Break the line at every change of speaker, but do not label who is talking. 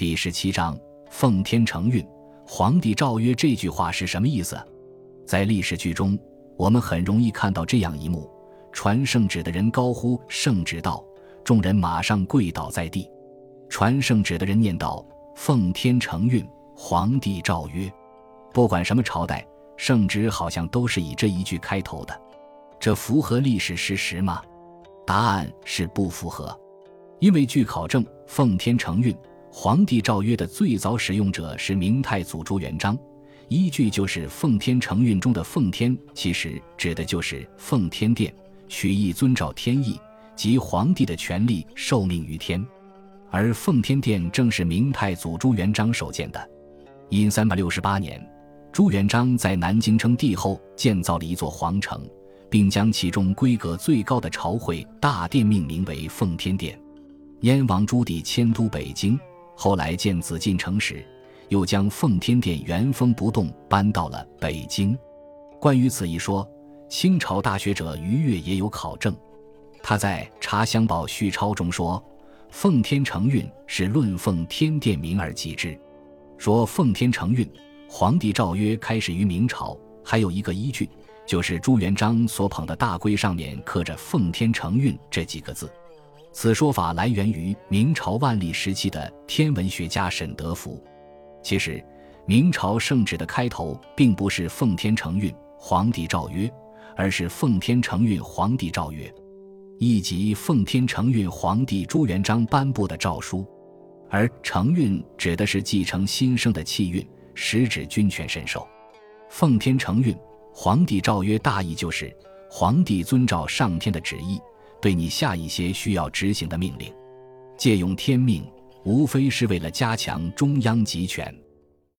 第十七章奉天承运，皇帝诏曰。这句话是什么意思？在历史剧中，我们很容易看到这样一幕：传圣旨的人高呼“圣旨到”，众人马上跪倒在地。传圣旨的人念道：“奉天承运，皇帝诏曰。”不管什么朝代，圣旨好像都是以这一句开头的。这符合历史事实吗？答案是不符合，因为据考证，“奉天承运”。皇帝诏曰的最早使用者是明太祖朱元璋，依据就是“奉天承运”中的“奉天”，其实指的就是奉天殿，取意遵照天意，即皇帝的权力受命于天。而奉天殿正是明太祖朱元璋所建的。因三百六十八年，朱元璋在南京称帝后，建造了一座皇城，并将其中规格最高的朝会大殿命名为奉天殿。燕王朱棣迁都北京。后来建紫禁城时，又将奉天殿原封不动搬到了北京。关于此一说，清朝大学者于越也有考证。他在《茶香报续钞》中说：“奉天承运是论奉天殿名而记之。”说奉天承运，皇帝诏曰开始于明朝。还有一个依据，就是朱元璋所捧的大龟上面刻着“奉天承运”这几个字。此说法来源于明朝万历时期的天文学家沈德福。其实，明朝圣旨的开头并不是“奉天承运，皇帝诏曰”，而是“奉天承运，皇帝诏曰”，意即奉天承运皇帝朱元璋颁布的诏书。而“承运”指的是继承新生的气运，实指君权神授。“奉天承运，皇帝诏曰”大意就是皇帝遵照上天的旨意。对你下一些需要执行的命令，借用天命，无非是为了加强中央集权。